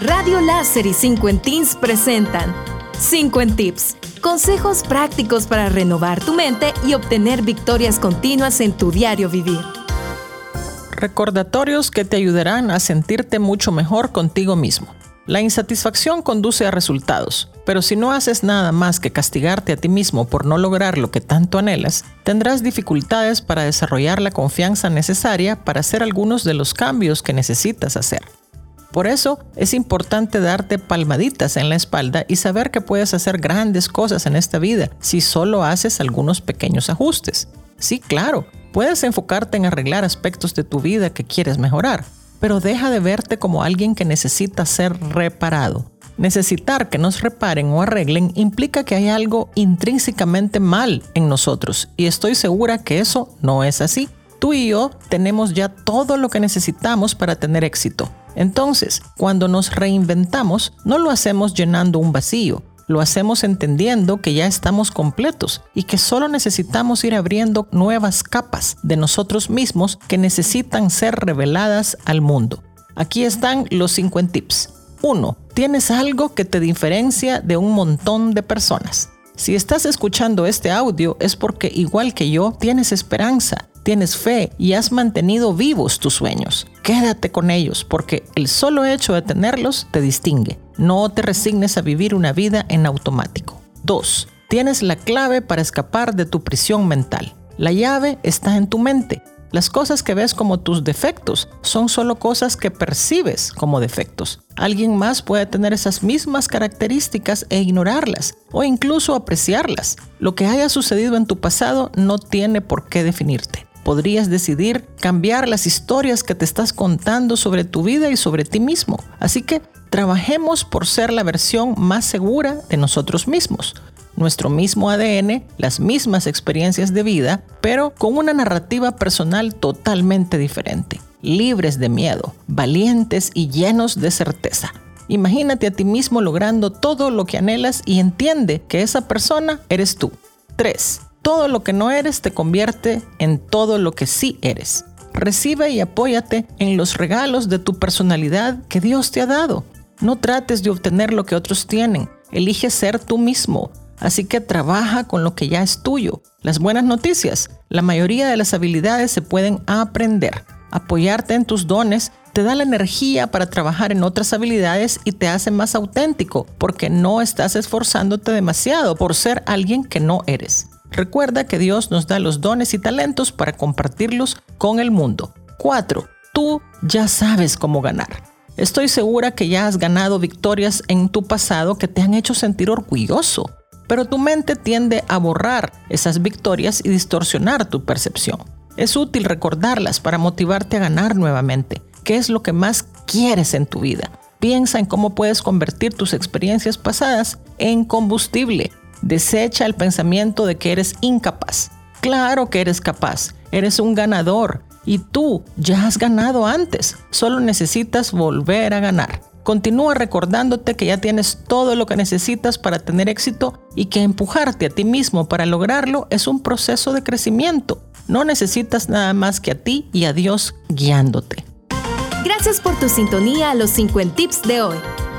Radio Láser y 5 Teens presentan 5 Tips. Consejos prácticos para renovar tu mente y obtener victorias continuas en tu diario vivir. Recordatorios que te ayudarán a sentirte mucho mejor contigo mismo. La insatisfacción conduce a resultados, pero si no haces nada más que castigarte a ti mismo por no lograr lo que tanto anhelas, tendrás dificultades para desarrollar la confianza necesaria para hacer algunos de los cambios que necesitas hacer. Por eso es importante darte palmaditas en la espalda y saber que puedes hacer grandes cosas en esta vida si solo haces algunos pequeños ajustes. Sí, claro, puedes enfocarte en arreglar aspectos de tu vida que quieres mejorar, pero deja de verte como alguien que necesita ser reparado. Necesitar que nos reparen o arreglen implica que hay algo intrínsecamente mal en nosotros y estoy segura que eso no es así. Tú y yo tenemos ya todo lo que necesitamos para tener éxito entonces, cuando nos reinventamos, no lo hacemos llenando un vacío, lo hacemos entendiendo que ya estamos completos y que solo necesitamos ir abriendo nuevas capas de nosotros mismos que necesitan ser reveladas al mundo. Aquí están los 5 tips. 1. Tienes algo que te diferencia de un montón de personas. Si estás escuchando este audio es porque igual que yo tienes esperanza tienes fe y has mantenido vivos tus sueños. Quédate con ellos porque el solo hecho de tenerlos te distingue. No te resignes a vivir una vida en automático. 2. Tienes la clave para escapar de tu prisión mental. La llave está en tu mente. Las cosas que ves como tus defectos son solo cosas que percibes como defectos. Alguien más puede tener esas mismas características e ignorarlas o incluso apreciarlas. Lo que haya sucedido en tu pasado no tiene por qué definirte podrías decidir cambiar las historias que te estás contando sobre tu vida y sobre ti mismo. Así que trabajemos por ser la versión más segura de nosotros mismos. Nuestro mismo ADN, las mismas experiencias de vida, pero con una narrativa personal totalmente diferente. Libres de miedo, valientes y llenos de certeza. Imagínate a ti mismo logrando todo lo que anhelas y entiende que esa persona eres tú. 3 todo lo que no eres te convierte en todo lo que sí eres. Recibe y apóyate en los regalos de tu personalidad que Dios te ha dado. No trates de obtener lo que otros tienen. Elige ser tú mismo. Así que trabaja con lo que ya es tuyo. Las buenas noticias. La mayoría de las habilidades se pueden aprender. Apoyarte en tus dones te da la energía para trabajar en otras habilidades y te hace más auténtico porque no estás esforzándote demasiado por ser alguien que no eres. Recuerda que Dios nos da los dones y talentos para compartirlos con el mundo. 4. Tú ya sabes cómo ganar. Estoy segura que ya has ganado victorias en tu pasado que te han hecho sentir orgulloso, pero tu mente tiende a borrar esas victorias y distorsionar tu percepción. Es útil recordarlas para motivarte a ganar nuevamente. ¿Qué es lo que más quieres en tu vida? Piensa en cómo puedes convertir tus experiencias pasadas en combustible Desecha el pensamiento de que eres incapaz. Claro que eres capaz, eres un ganador y tú ya has ganado antes, solo necesitas volver a ganar. Continúa recordándote que ya tienes todo lo que necesitas para tener éxito y que empujarte a ti mismo para lograrlo es un proceso de crecimiento. No necesitas nada más que a ti y a Dios guiándote. Gracias por tu sintonía a los 50 tips de hoy.